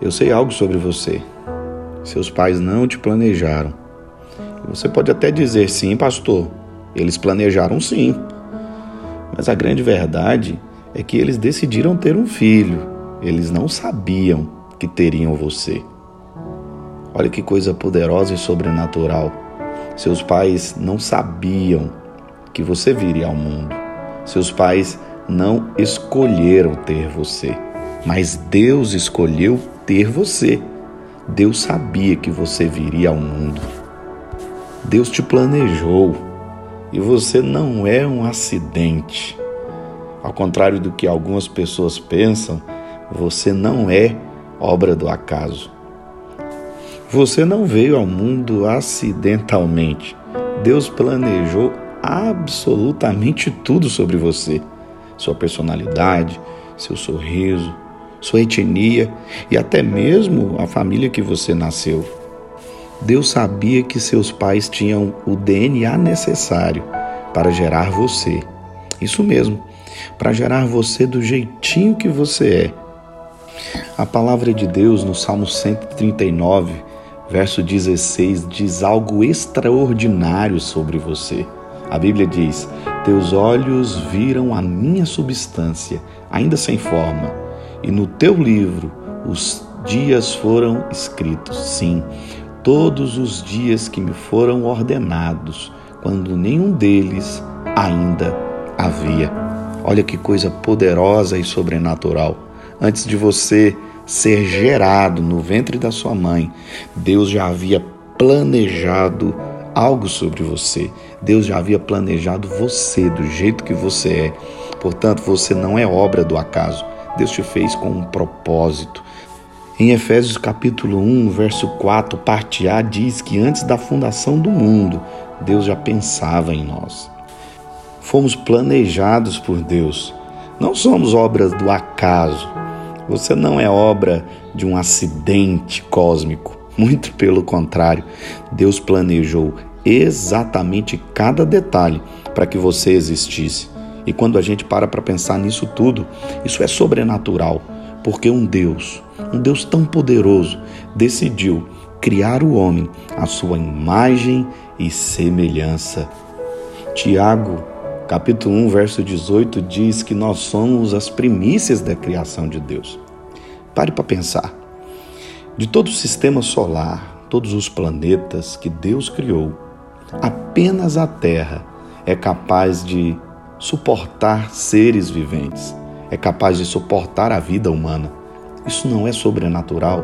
Eu sei algo sobre você. Seus pais não te planejaram. Você pode até dizer sim, pastor. Eles planejaram sim. Mas a grande verdade é que eles decidiram ter um filho. Eles não sabiam que teriam você. Olha que coisa poderosa e sobrenatural. Seus pais não sabiam que você viria ao mundo. Seus pais não escolheram ter você, mas Deus escolheu ter você. Deus sabia que você viria ao mundo. Deus te planejou e você não é um acidente. Ao contrário do que algumas pessoas pensam, você não é obra do acaso. Você não veio ao mundo acidentalmente. Deus planejou absolutamente tudo sobre você: sua personalidade, seu sorriso, sua etnia e até mesmo a família que você nasceu. Deus sabia que seus pais tinham o DNA necessário para gerar você. Isso mesmo, para gerar você do jeitinho que você é. A palavra de Deus no Salmo 139, verso 16, diz algo extraordinário sobre você. A Bíblia diz: Teus olhos viram a minha substância, ainda sem forma e no teu livro os dias foram escritos, sim, todos os dias que me foram ordenados, quando nenhum deles ainda havia. Olha que coisa poderosa e sobrenatural. Antes de você ser gerado no ventre da sua mãe, Deus já havia planejado algo sobre você. Deus já havia planejado você do jeito que você é. Portanto, você não é obra do acaso. Deus te fez com um propósito. Em Efésios capítulo 1, verso 4, parte A diz que antes da fundação do mundo, Deus já pensava em nós. Fomos planejados por Deus. Não somos obras do acaso. Você não é obra de um acidente cósmico. Muito pelo contrário, Deus planejou exatamente cada detalhe para que você existisse. E quando a gente para para pensar nisso tudo, isso é sobrenatural, porque um Deus, um Deus tão poderoso, decidiu criar o homem à sua imagem e semelhança. Tiago, capítulo 1, verso 18 diz que nós somos as primícias da criação de Deus. Pare para pensar. De todo o sistema solar, todos os planetas que Deus criou, apenas a Terra é capaz de suportar seres viventes, é capaz de suportar a vida humana. Isso não é sobrenatural.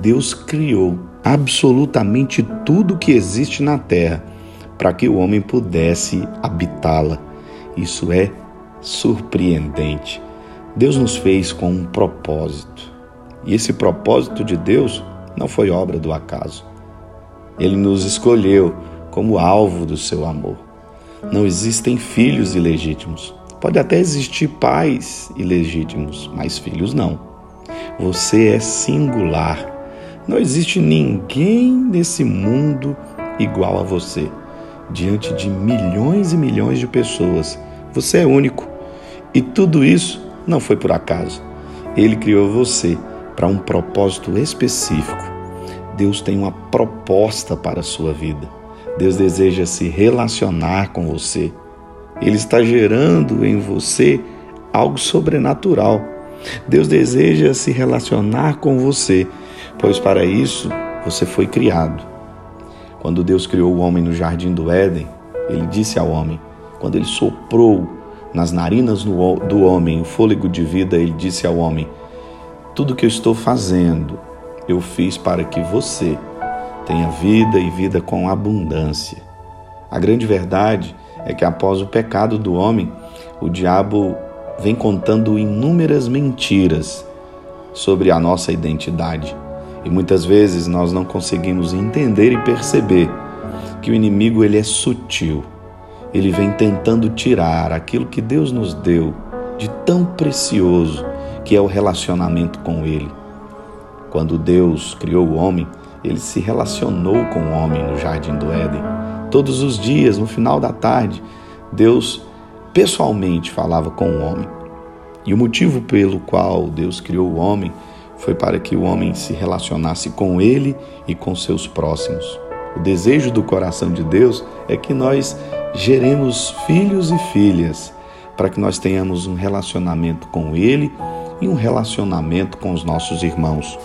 Deus criou absolutamente tudo que existe na terra para que o homem pudesse habitá-la. Isso é surpreendente. Deus nos fez com um propósito. E esse propósito de Deus não foi obra do acaso. Ele nos escolheu como alvo do seu amor. Não existem filhos ilegítimos. Pode até existir pais ilegítimos, mas filhos não. Você é singular. Não existe ninguém nesse mundo igual a você. Diante de milhões e milhões de pessoas, você é único. E tudo isso não foi por acaso. Ele criou você para um propósito específico. Deus tem uma proposta para a sua vida. Deus deseja se relacionar com você. Ele está gerando em você algo sobrenatural. Deus deseja se relacionar com você, pois para isso você foi criado. Quando Deus criou o homem no jardim do Éden, ele disse ao homem, quando ele soprou nas narinas do homem o fôlego de vida, ele disse ao homem: Tudo que eu estou fazendo, eu fiz para que você tenha vida e vida com abundância. A grande verdade é que após o pecado do homem, o diabo vem contando inúmeras mentiras sobre a nossa identidade. E muitas vezes nós não conseguimos entender e perceber que o inimigo ele é sutil. Ele vem tentando tirar aquilo que Deus nos deu de tão precioso que é o relacionamento com ele. Quando Deus criou o homem, ele se relacionou com o homem no jardim do Éden. Todos os dias, no final da tarde, Deus pessoalmente falava com o homem. E o motivo pelo qual Deus criou o homem foi para que o homem se relacionasse com ele e com seus próximos. O desejo do coração de Deus é que nós geremos filhos e filhas, para que nós tenhamos um relacionamento com Ele e um relacionamento com os nossos irmãos.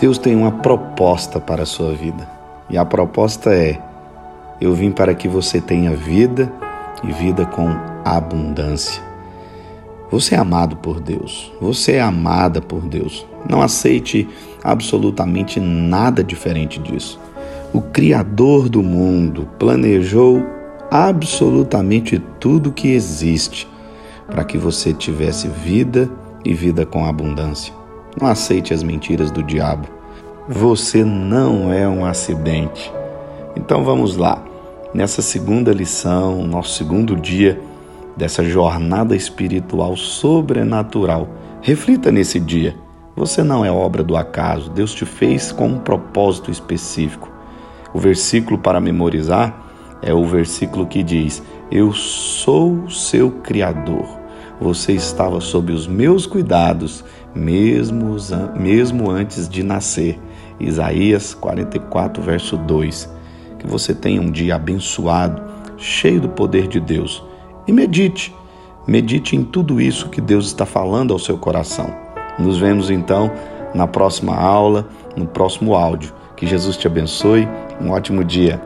Deus tem uma proposta para a sua vida, e a proposta é: eu vim para que você tenha vida e vida com abundância. Você é amado por Deus, você é amada por Deus. Não aceite absolutamente nada diferente disso. O Criador do mundo planejou absolutamente tudo que existe para que você tivesse vida e vida com abundância. Não aceite as mentiras do diabo. Você não é um acidente. Então vamos lá. Nessa segunda lição, nosso segundo dia dessa jornada espiritual sobrenatural, reflita nesse dia. Você não é obra do acaso. Deus te fez com um propósito específico. O versículo para memorizar é o versículo que diz: Eu sou seu Criador. Você estava sob os meus cuidados, mesmo, mesmo antes de nascer. Isaías 44, verso 2. Que você tenha um dia abençoado, cheio do poder de Deus. E medite, medite em tudo isso que Deus está falando ao seu coração. Nos vemos então na próxima aula, no próximo áudio. Que Jesus te abençoe. Um ótimo dia.